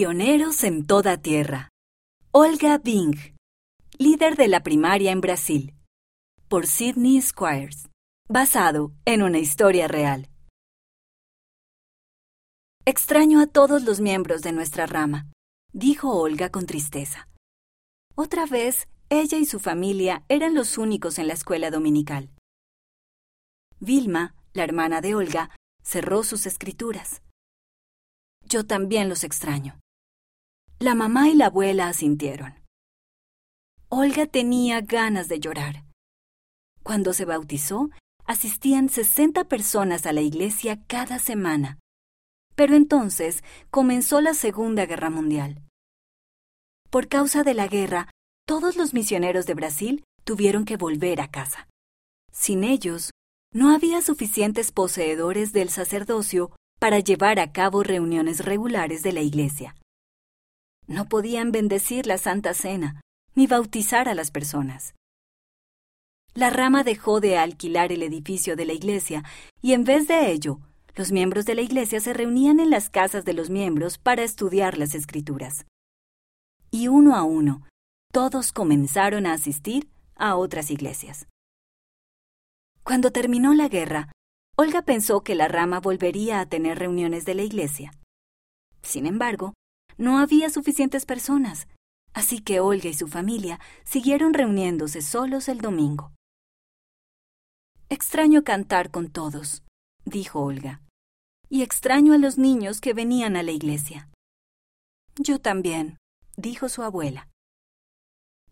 Pioneros en toda tierra. Olga Bing, líder de la primaria en Brasil. Por Sidney Squires. Basado en una historia real. Extraño a todos los miembros de nuestra rama, dijo Olga con tristeza. Otra vez, ella y su familia eran los únicos en la escuela dominical. Vilma, la hermana de Olga, cerró sus escrituras. Yo también los extraño. La mamá y la abuela asintieron. Olga tenía ganas de llorar. Cuando se bautizó, asistían 60 personas a la iglesia cada semana. Pero entonces comenzó la Segunda Guerra Mundial. Por causa de la guerra, todos los misioneros de Brasil tuvieron que volver a casa. Sin ellos, no había suficientes poseedores del sacerdocio para llevar a cabo reuniones regulares de la Iglesia. No podían bendecir la Santa Cena ni bautizar a las personas. La rama dejó de alquilar el edificio de la iglesia y en vez de ello, los miembros de la iglesia se reunían en las casas de los miembros para estudiar las escrituras. Y uno a uno, todos comenzaron a asistir a otras iglesias. Cuando terminó la guerra, Olga pensó que la rama volvería a tener reuniones de la iglesia. Sin embargo, no había suficientes personas, así que Olga y su familia siguieron reuniéndose solos el domingo. Extraño cantar con todos, dijo Olga, y extraño a los niños que venían a la iglesia. Yo también, dijo su abuela.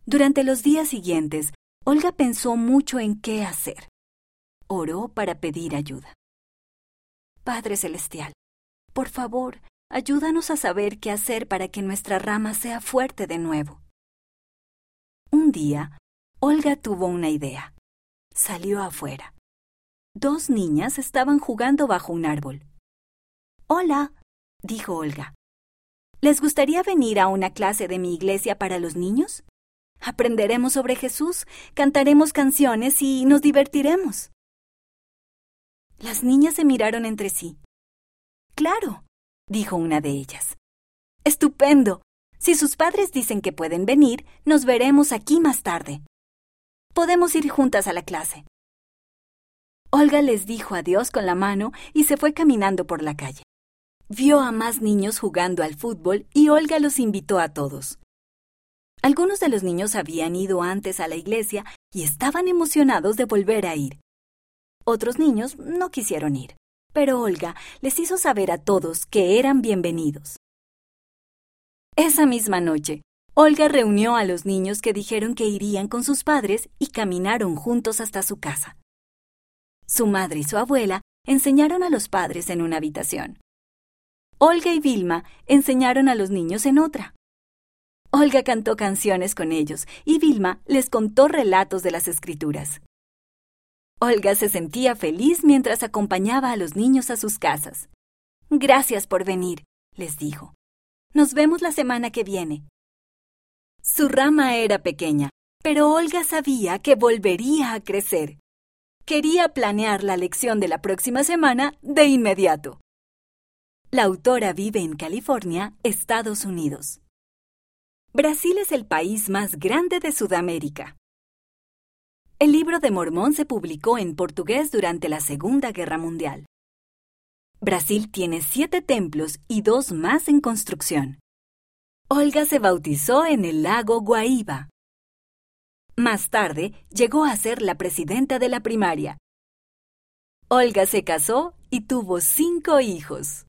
Durante los días siguientes, Olga pensó mucho en qué hacer oró para pedir ayuda. Padre Celestial, por favor, ayúdanos a saber qué hacer para que nuestra rama sea fuerte de nuevo. Un día, Olga tuvo una idea. Salió afuera. Dos niñas estaban jugando bajo un árbol. Hola, dijo Olga. ¿Les gustaría venir a una clase de mi iglesia para los niños? Aprenderemos sobre Jesús, cantaremos canciones y nos divertiremos. Las niñas se miraron entre sí. Claro, dijo una de ellas. Estupendo. Si sus padres dicen que pueden venir, nos veremos aquí más tarde. Podemos ir juntas a la clase. Olga les dijo adiós con la mano y se fue caminando por la calle. Vio a más niños jugando al fútbol y Olga los invitó a todos. Algunos de los niños habían ido antes a la iglesia y estaban emocionados de volver a ir. Otros niños no quisieron ir, pero Olga les hizo saber a todos que eran bienvenidos. Esa misma noche, Olga reunió a los niños que dijeron que irían con sus padres y caminaron juntos hasta su casa. Su madre y su abuela enseñaron a los padres en una habitación. Olga y Vilma enseñaron a los niños en otra. Olga cantó canciones con ellos y Vilma les contó relatos de las escrituras. Olga se sentía feliz mientras acompañaba a los niños a sus casas. Gracias por venir, les dijo. Nos vemos la semana que viene. Su rama era pequeña, pero Olga sabía que volvería a crecer. Quería planear la lección de la próxima semana de inmediato. La autora vive en California, Estados Unidos. Brasil es el país más grande de Sudamérica. El libro de Mormón se publicó en portugués durante la Segunda Guerra Mundial. Brasil tiene siete templos y dos más en construcción. Olga se bautizó en el lago Guaíba. Más tarde llegó a ser la presidenta de la primaria. Olga se casó y tuvo cinco hijos.